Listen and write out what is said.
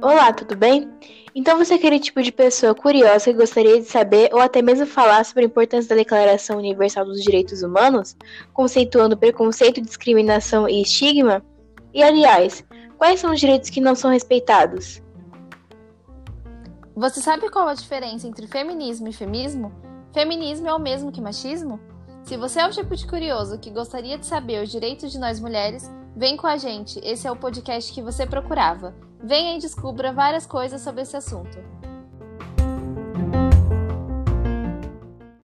Olá, tudo bem? Então você é aquele tipo de pessoa curiosa que gostaria de saber ou até mesmo falar sobre a importância da Declaração Universal dos Direitos Humanos, conceituando preconceito, discriminação e estigma? E aliás, quais são os direitos que não são respeitados? Você sabe qual a diferença entre feminismo e femismo? Feminismo é o mesmo que machismo? Se você é o tipo de curioso que gostaria de saber os direitos de nós mulheres, vem com a gente, esse é o podcast que você procurava. Venha e descubra várias coisas sobre esse assunto.